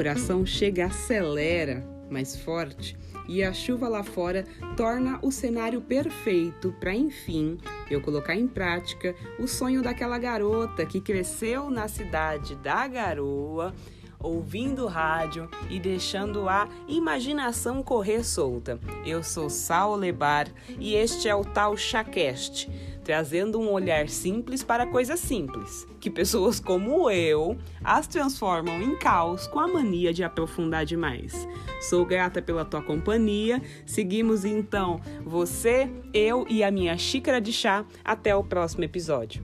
coração chega, acelera mais forte e a chuva lá fora torna o cenário perfeito para, enfim, eu colocar em prática o sonho daquela garota que cresceu na cidade da Garoa ouvindo rádio e deixando a imaginação correr solta. Eu sou Sal Lebar e este é o Tal Chacast, trazendo um olhar simples para coisas simples, que pessoas como eu as transformam em caos com a mania de aprofundar demais. Sou grata pela tua companhia. Seguimos então você, eu e a minha xícara de chá. Até o próximo episódio.